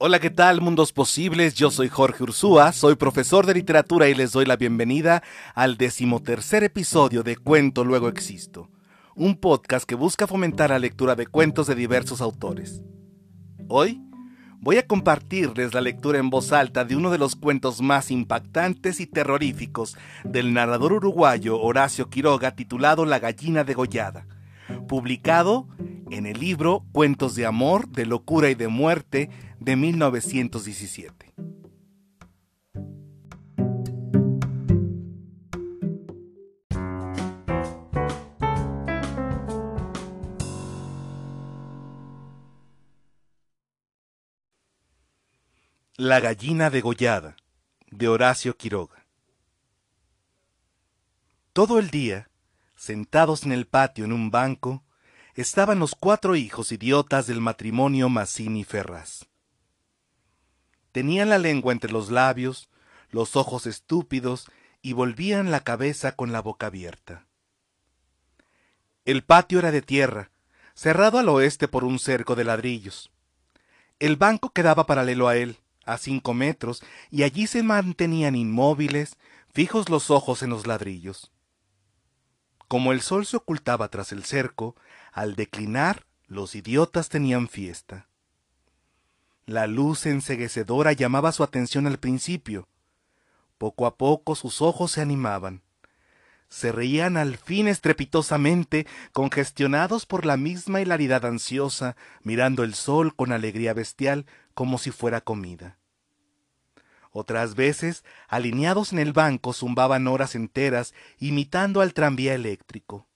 Hola, ¿qué tal, mundos posibles? Yo soy Jorge Ursúa, soy profesor de literatura y les doy la bienvenida al decimotercer episodio de Cuento Luego Existo, un podcast que busca fomentar la lectura de cuentos de diversos autores. Hoy voy a compartirles la lectura en voz alta de uno de los cuentos más impactantes y terroríficos del narrador uruguayo Horacio Quiroga titulado La gallina degollada, publicado en el libro Cuentos de Amor, de Locura y de Muerte de 1917. La gallina degollada, de Horacio Quiroga. Todo el día, sentados en el patio en un banco, estaban los cuatro hijos idiotas del matrimonio Mazzini Ferraz. Tenían la lengua entre los labios, los ojos estúpidos y volvían la cabeza con la boca abierta. El patio era de tierra, cerrado al oeste por un cerco de ladrillos. El banco quedaba paralelo a él, a cinco metros, y allí se mantenían inmóviles, fijos los ojos en los ladrillos. Como el sol se ocultaba tras el cerco, al declinar los idiotas tenían fiesta. La luz enseguecedora llamaba su atención al principio. Poco a poco sus ojos se animaban. Se reían al fin estrepitosamente, congestionados por la misma hilaridad ansiosa, mirando el sol con alegría bestial como si fuera comida. Otras veces, alineados en el banco, zumbaban horas enteras, imitando al tranvía eléctrico.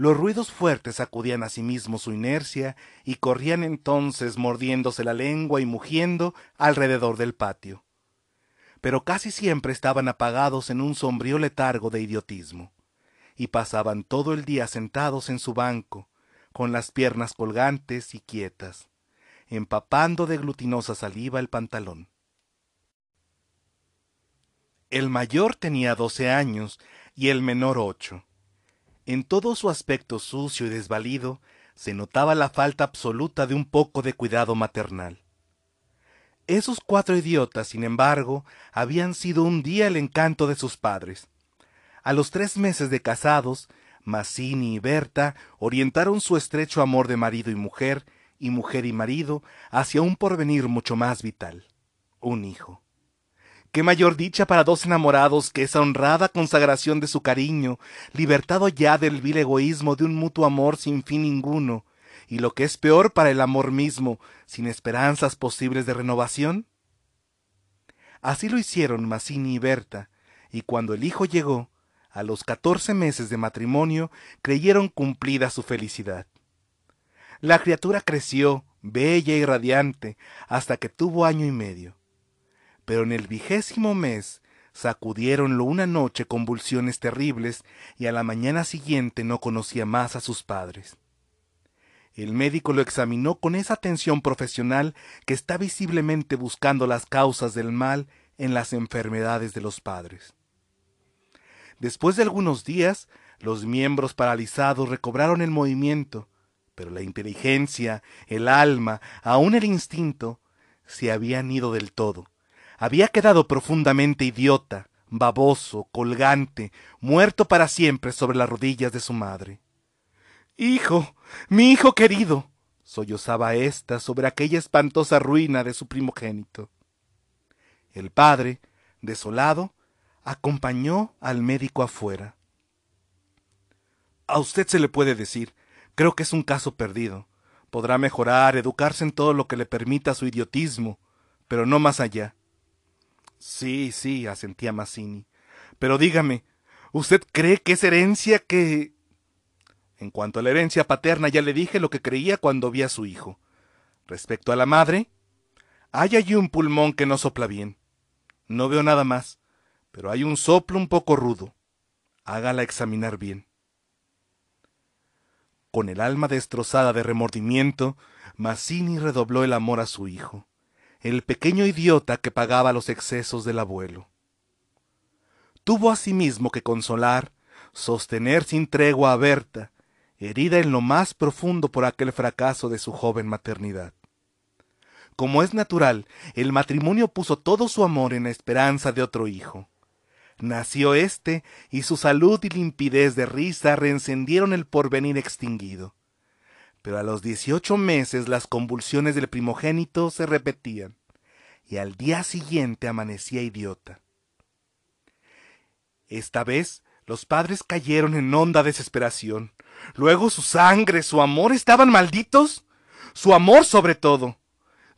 Los ruidos fuertes sacudían a sí su inercia y corrían entonces mordiéndose la lengua y mugiendo alrededor del patio. Pero casi siempre estaban apagados en un sombrío letargo de idiotismo, y pasaban todo el día sentados en su banco, con las piernas colgantes y quietas, empapando de glutinosa saliva el pantalón. El mayor tenía doce años y el menor ocho. En todo su aspecto sucio y desvalido se notaba la falta absoluta de un poco de cuidado maternal. Esos cuatro idiotas, sin embargo, habían sido un día el encanto de sus padres. A los tres meses de casados, Mazzini y Berta orientaron su estrecho amor de marido y mujer, y mujer y marido, hacia un porvenir mucho más vital, un hijo. Qué mayor dicha para dos enamorados que esa honrada consagración de su cariño, libertado ya del vil egoísmo de un mutuo amor sin fin ninguno, y lo que es peor para el amor mismo, sin esperanzas posibles de renovación? Así lo hicieron Mazzini y Berta, y cuando el hijo llegó, a los catorce meses de matrimonio, creyeron cumplida su felicidad. La criatura creció, bella y radiante, hasta que tuvo año y medio pero en el vigésimo mes sacudieronlo una noche convulsiones terribles y a la mañana siguiente no conocía más a sus padres. El médico lo examinó con esa atención profesional que está visiblemente buscando las causas del mal en las enfermedades de los padres. Después de algunos días, los miembros paralizados recobraron el movimiento, pero la inteligencia, el alma, aun el instinto, se habían ido del todo había quedado profundamente idiota, baboso, colgante, muerto para siempre sobre las rodillas de su madre. Hijo, mi hijo querido, sollozaba ésta sobre aquella espantosa ruina de su primogénito. El padre, desolado, acompañó al médico afuera. A usted se le puede decir, creo que es un caso perdido. Podrá mejorar, educarse en todo lo que le permita su idiotismo, pero no más allá. Sí, sí, asentía Mazzini. Pero dígame, ¿usted cree que es herencia que... En cuanto a la herencia paterna ya le dije lo que creía cuando vi a su hijo. Respecto a la madre, hay allí un pulmón que no sopla bien. No veo nada más, pero hay un soplo un poco rudo. Hágala examinar bien. Con el alma destrozada de remordimiento, Mazzini redobló el amor a su hijo el pequeño idiota que pagaba los excesos del abuelo. Tuvo asimismo que consolar, sostener sin tregua a Berta, herida en lo más profundo por aquel fracaso de su joven maternidad. Como es natural, el matrimonio puso todo su amor en la esperanza de otro hijo. Nació éste, y su salud y limpidez de risa reencendieron el porvenir extinguido. Pero a los dieciocho meses las convulsiones del primogénito se repetían, y al día siguiente amanecía idiota. Esta vez los padres cayeron en honda desesperación. Luego su sangre, su amor estaban malditos. Su amor sobre todo.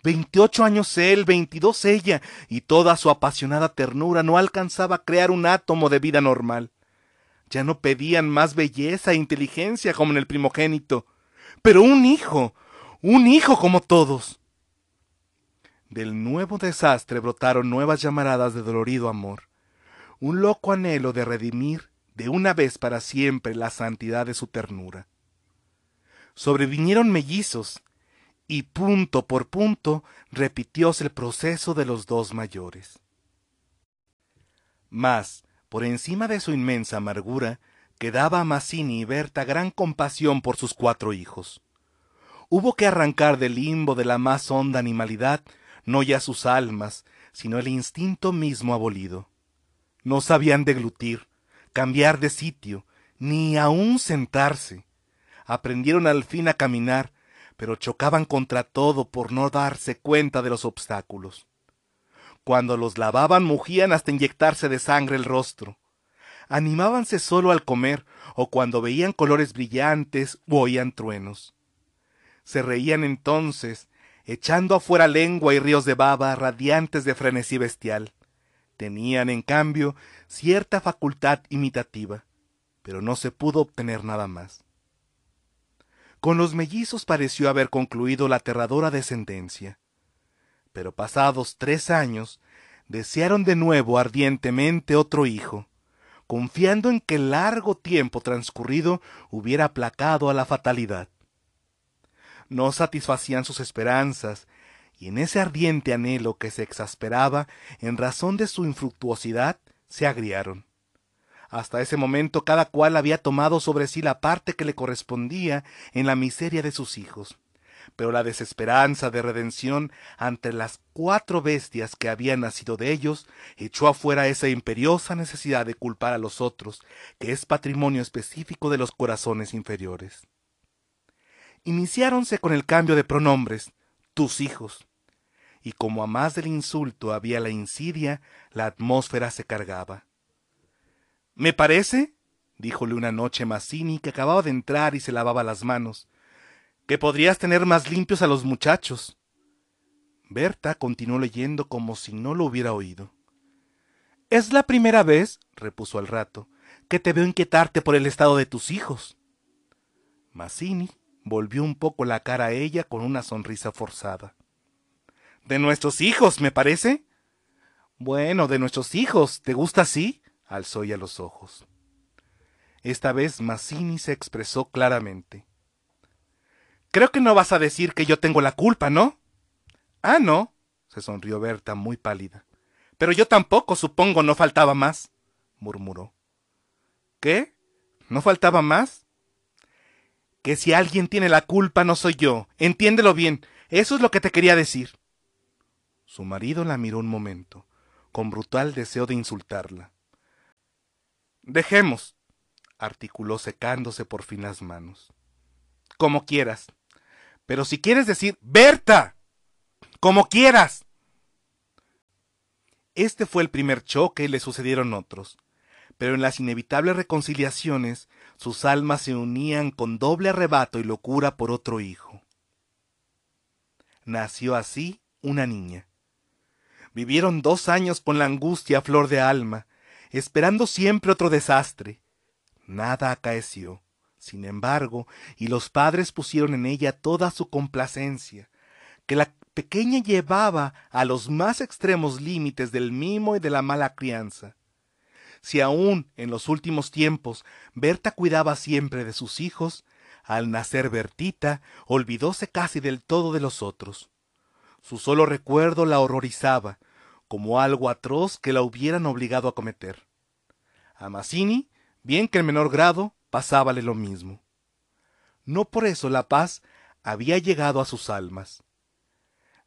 Veintiocho años él, veintidós ella, y toda su apasionada ternura no alcanzaba a crear un átomo de vida normal. Ya no pedían más belleza e inteligencia como en el primogénito, pero un hijo, un hijo como todos. Del nuevo desastre brotaron nuevas llamaradas de dolorido amor, un loco anhelo de redimir de una vez para siempre la santidad de su ternura. Sobrevinieron mellizos, y punto por punto repitióse el proceso de los dos mayores. Mas, por encima de su inmensa amargura, quedaba a Mazzini y Berta gran compasión por sus cuatro hijos. Hubo que arrancar del limbo de la más honda animalidad no ya sus almas, sino el instinto mismo abolido. No sabían deglutir, cambiar de sitio, ni aun sentarse. Aprendieron al fin a caminar, pero chocaban contra todo por no darse cuenta de los obstáculos. Cuando los lavaban mugían hasta inyectarse de sangre el rostro. Animábanse solo al comer o cuando veían colores brillantes u oían truenos. Se reían entonces, echando afuera lengua y ríos de baba radiantes de frenesí bestial. Tenían, en cambio, cierta facultad imitativa, pero no se pudo obtener nada más. Con los mellizos pareció haber concluido la aterradora descendencia. Pero pasados tres años, desearon de nuevo ardientemente otro hijo, confiando en que el largo tiempo transcurrido hubiera aplacado a la fatalidad. No satisfacían sus esperanzas, y en ese ardiente anhelo que se exasperaba en razón de su infructuosidad, se agriaron. Hasta ese momento cada cual había tomado sobre sí la parte que le correspondía en la miseria de sus hijos. Pero la desesperanza de redención ante las cuatro bestias que habían nacido de ellos echó afuera esa imperiosa necesidad de culpar a los otros, que es patrimonio específico de los corazones inferiores. Iniciáronse con el cambio de pronombres, tus hijos. Y como a más del insulto había la insidia, la atmósfera se cargaba. Me parece, díjole una noche Mazzini, que acababa de entrar y se lavaba las manos, que podrías tener más limpios a los muchachos. Berta continuó leyendo como si no lo hubiera oído. Es la primera vez, repuso al rato, que te veo inquietarte por el estado de tus hijos. Mazzini volvió un poco la cara a ella con una sonrisa forzada. De nuestros hijos, me parece. Bueno, de nuestros hijos. ¿Te gusta así? alzó ya los ojos. Esta vez Mazzini se expresó claramente. Creo que no vas a decir que yo tengo la culpa, ¿no? Ah, no, se sonrió Berta muy pálida. Pero yo tampoco, supongo, no faltaba más, murmuró. ¿Qué? ¿No faltaba más? Que si alguien tiene la culpa no soy yo. Entiéndelo bien. Eso es lo que te quería decir. Su marido la miró un momento, con brutal deseo de insultarla. Dejemos, articuló secándose por fin las manos. Como quieras. Pero si quieres decir, Berta, como quieras. Este fue el primer choque y le sucedieron otros. Pero en las inevitables reconciliaciones, sus almas se unían con doble arrebato y locura por otro hijo. Nació así una niña. Vivieron dos años con la angustia flor de alma, esperando siempre otro desastre. Nada acaeció, sin embargo, y los padres pusieron en ella toda su complacencia, que la pequeña llevaba a los más extremos límites del mimo y de la mala crianza. Si aún en los últimos tiempos Berta cuidaba siempre de sus hijos, al nacer Bertita olvidóse casi del todo de los otros. Su solo recuerdo la horrorizaba, como algo atroz que la hubieran obligado a cometer. A Mazzini, bien que en menor grado, pasábale lo mismo. No por eso la paz había llegado a sus almas.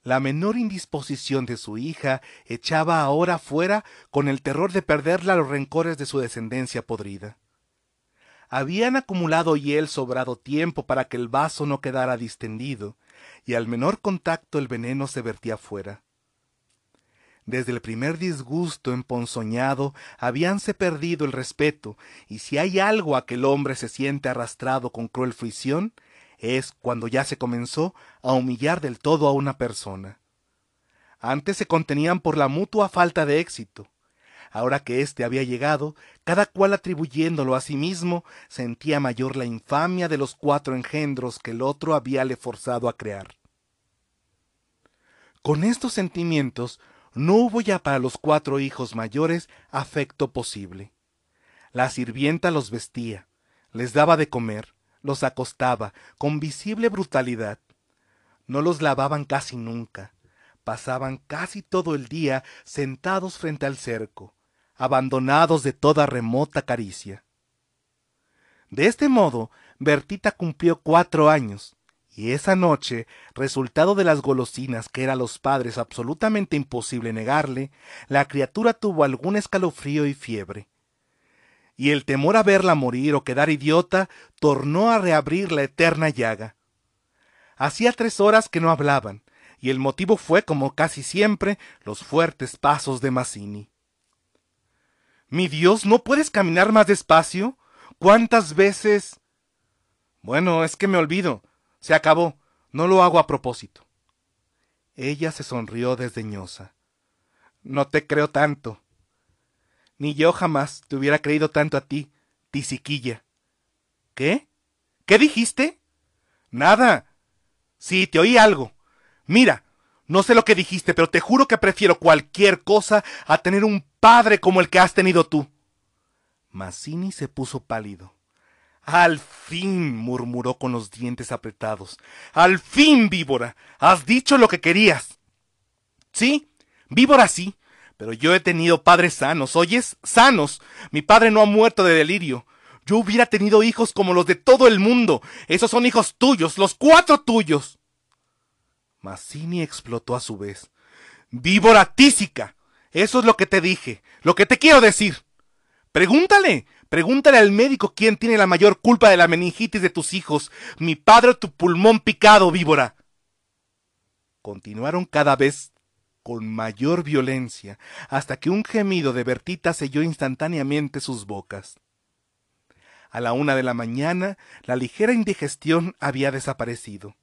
La menor indisposición de su hija echaba ahora fuera con el terror de perderla los rencores de su descendencia podrida. Habían acumulado y sobrado tiempo para que el vaso no quedara distendido, y al menor contacto el veneno se vertía fuera. Desde el primer disgusto emponzoñado habíanse perdido el respeto, y si hay algo a que el hombre se siente arrastrado con cruel fricción, es cuando ya se comenzó a humillar del todo a una persona. Antes se contenían por la mutua falta de éxito. Ahora que éste había llegado, cada cual atribuyéndolo a sí mismo, sentía mayor la infamia de los cuatro engendros que el otro habíale forzado a crear. Con estos sentimientos no hubo ya para los cuatro hijos mayores afecto posible. La sirvienta los vestía, les daba de comer, los acostaba con visible brutalidad. No los lavaban casi nunca. Pasaban casi todo el día sentados frente al cerco, abandonados de toda remota caricia. De este modo, Bertita cumplió cuatro años, y esa noche, resultado de las golosinas que era a los padres absolutamente imposible negarle, la criatura tuvo algún escalofrío y fiebre y el temor a verla morir o quedar idiota tornó a reabrir la eterna llaga. Hacía tres horas que no hablaban, y el motivo fue, como casi siempre, los fuertes pasos de Mazzini. Mi Dios, ¿no puedes caminar más despacio? ¿Cuántas veces? Bueno, es que me olvido. Se acabó. No lo hago a propósito. Ella se sonrió desdeñosa. No te creo tanto. Ni yo jamás te hubiera creído tanto a ti, tisiquilla. ¿Qué? ¿Qué dijiste? Nada. Sí, te oí algo. Mira, no sé lo que dijiste, pero te juro que prefiero cualquier cosa a tener un padre como el que has tenido tú. Mazzini se puso pálido. Al fin, murmuró con los dientes apretados. Al fin, víbora. Has dicho lo que querías. Sí, víbora sí, pero yo he tenido padres sanos, ¿oyes? Sanos. Mi padre no ha muerto de delirio. Yo hubiera tenido hijos como los de todo el mundo. Esos son hijos tuyos, los cuatro tuyos. Mazzini explotó a su vez. ¡Víbora tísica! Eso es lo que te dije, lo que te quiero decir. Pregúntale, pregúntale al médico quién tiene la mayor culpa de la meningitis de tus hijos, mi padre o tu pulmón picado, víbora. Continuaron cada vez con mayor violencia, hasta que un gemido de Bertita selló instantáneamente sus bocas. A la una de la mañana la ligera indigestión había desaparecido,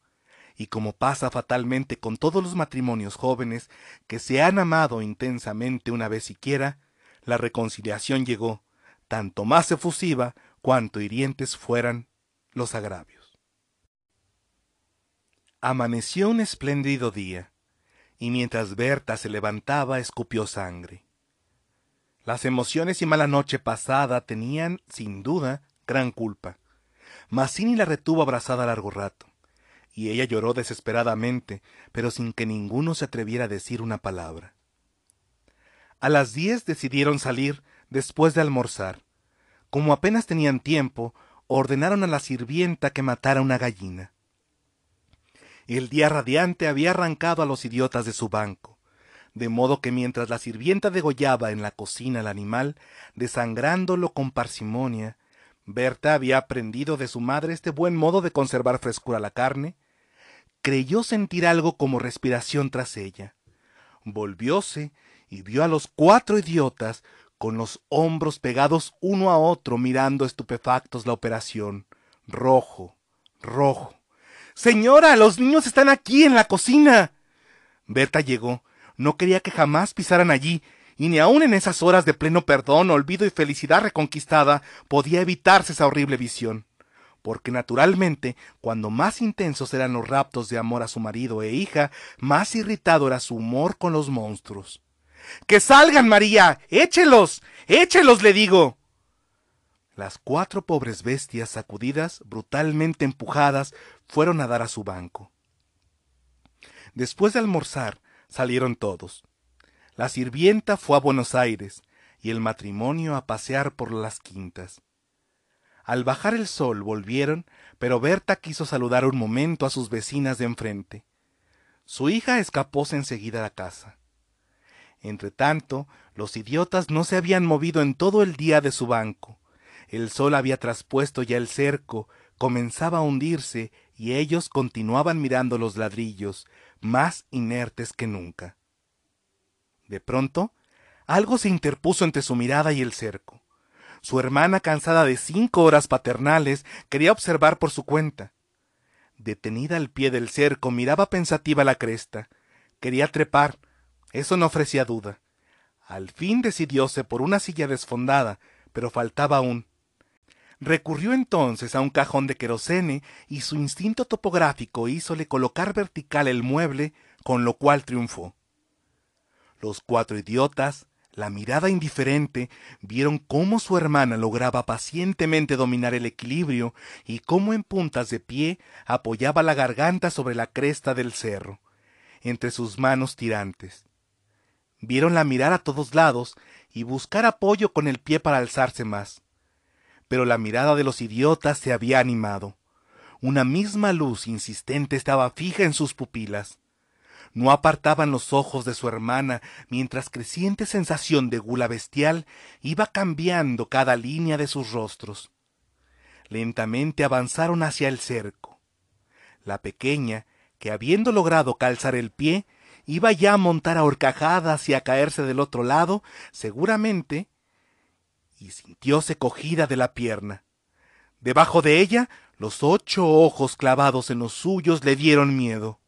y como pasa fatalmente con todos los matrimonios jóvenes que se han amado intensamente una vez siquiera, la reconciliación llegó, tanto más efusiva cuanto hirientes fueran los agravios. Amaneció un espléndido día y mientras Berta se levantaba escupió sangre. Las emociones y mala noche pasada tenían, sin duda, gran culpa. Mazzini la retuvo abrazada largo rato, y ella lloró desesperadamente, pero sin que ninguno se atreviera a decir una palabra. A las diez decidieron salir después de almorzar. Como apenas tenían tiempo, ordenaron a la sirvienta que matara una gallina. El día radiante había arrancado a los idiotas de su banco, de modo que mientras la sirvienta degollaba en la cocina al animal, desangrándolo con parsimonia, Berta había aprendido de su madre este buen modo de conservar frescura la carne, creyó sentir algo como respiración tras ella. Volvióse y vio a los cuatro idiotas con los hombros pegados uno a otro mirando estupefactos la operación, rojo, rojo. Señora, los niños están aquí en la cocina. Berta llegó. No quería que jamás pisaran allí, y ni aun en esas horas de pleno perdón, olvido y felicidad reconquistada podía evitarse esa horrible visión. Porque naturalmente, cuando más intensos eran los raptos de amor a su marido e hija, más irritado era su humor con los monstruos. ¡Que salgan, María! ¡Échelos! ¡Échelos! le digo. Las cuatro pobres bestias, sacudidas, brutalmente empujadas, fueron a dar a su banco. Después de almorzar, salieron todos. La sirvienta fue a Buenos Aires y el matrimonio a pasear por las quintas. Al bajar el sol volvieron, pero Berta quiso saludar un momento a sus vecinas de enfrente. Su hija escapóse enseguida a la casa. Entretanto, los idiotas no se habían movido en todo el día de su banco. El sol había traspuesto ya el cerco, comenzaba a hundirse y ellos continuaban mirando los ladrillos, más inertes que nunca. De pronto, algo se interpuso entre su mirada y el cerco. Su hermana, cansada de cinco horas paternales, quería observar por su cuenta. Detenida al pie del cerco, miraba pensativa la cresta. Quería trepar. Eso no ofrecía duda. Al fin decidióse por una silla desfondada, pero faltaba aún. Recurrió entonces a un cajón de querosene y su instinto topográfico hízole colocar vertical el mueble, con lo cual triunfó. Los cuatro idiotas, la mirada indiferente, vieron cómo su hermana lograba pacientemente dominar el equilibrio y cómo en puntas de pie apoyaba la garganta sobre la cresta del cerro, entre sus manos tirantes. Vieronla mirar a todos lados y buscar apoyo con el pie para alzarse más pero la mirada de los idiotas se había animado. Una misma luz insistente estaba fija en sus pupilas. No apartaban los ojos de su hermana mientras creciente sensación de gula bestial iba cambiando cada línea de sus rostros. Lentamente avanzaron hacia el cerco. La pequeña, que habiendo logrado calzar el pie, iba ya a montar a horcajadas y a caerse del otro lado, seguramente y sintióse cogida de la pierna. Debajo de ella, los ocho ojos clavados en los suyos le dieron miedo.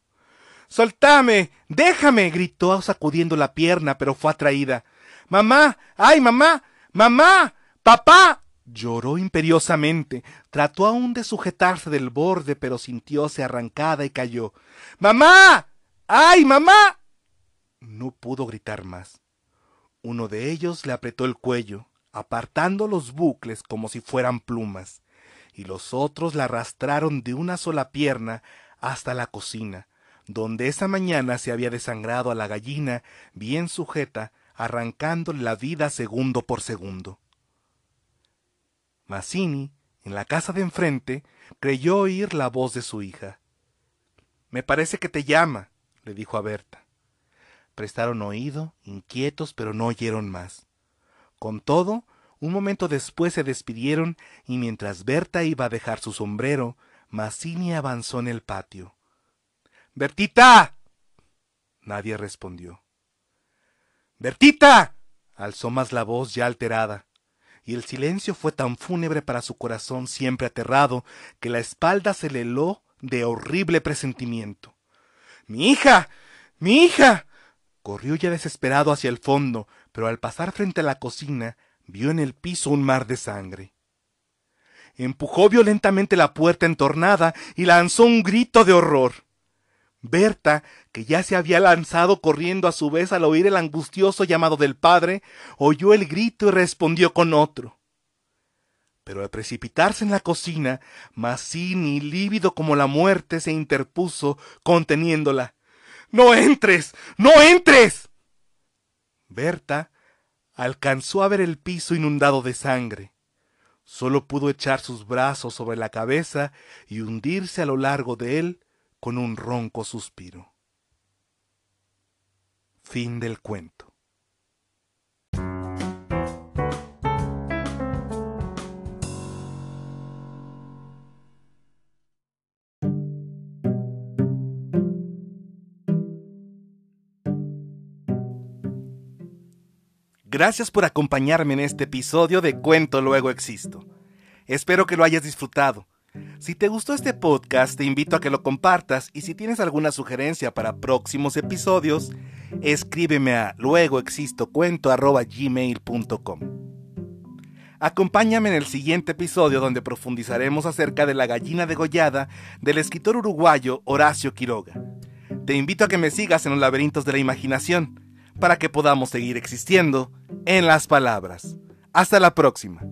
Soltame. déjame. gritó sacudiendo la pierna, pero fue atraída. Mamá. ay, mamá. mamá. papá. Lloró imperiosamente. Trató aún de sujetarse del borde, pero sintióse arrancada y cayó. Mamá. Ay, mamá. No pudo gritar más. Uno de ellos le apretó el cuello apartando los bucles como si fueran plumas, y los otros la arrastraron de una sola pierna hasta la cocina, donde esa mañana se había desangrado a la gallina bien sujeta, arrancándole la vida segundo por segundo. Mazzini, en la casa de enfrente, creyó oír la voz de su hija. Me parece que te llama, le dijo a Berta. Prestaron oído, inquietos, pero no oyeron más. Con todo, un momento después se despidieron y mientras Berta iba a dejar su sombrero, Mazzini avanzó en el patio. ¡Bertita! Nadie respondió. ¡Bertita! alzó más la voz ya alterada, y el silencio fue tan fúnebre para su corazón siempre aterrado que la espalda se le heló de horrible presentimiento. ¡Mi hija! ¡Mi hija! Corrió ya desesperado hacia el fondo, pero al pasar frente a la cocina vio en el piso un mar de sangre. Empujó violentamente la puerta entornada y lanzó un grito de horror. Berta, que ya se había lanzado corriendo a su vez al oír el angustioso llamado del padre, oyó el grito y respondió con otro. Pero al precipitarse en la cocina, Mazzini, lívido como la muerte, se interpuso, conteniéndola. ¡No entres! ¡No entres! Berta alcanzó a ver el piso inundado de sangre. Solo pudo echar sus brazos sobre la cabeza y hundirse a lo largo de él con un ronco suspiro. Fin del cuento. Gracias por acompañarme en este episodio de Cuento Luego Existo. Espero que lo hayas disfrutado. Si te gustó este podcast, te invito a que lo compartas y si tienes alguna sugerencia para próximos episodios, escríbeme a luegoexistocuento.gmail.com Acompáñame en el siguiente episodio donde profundizaremos acerca de la gallina degollada del escritor uruguayo Horacio Quiroga. Te invito a que me sigas en los laberintos de la imaginación para que podamos seguir existiendo en las palabras. Hasta la próxima.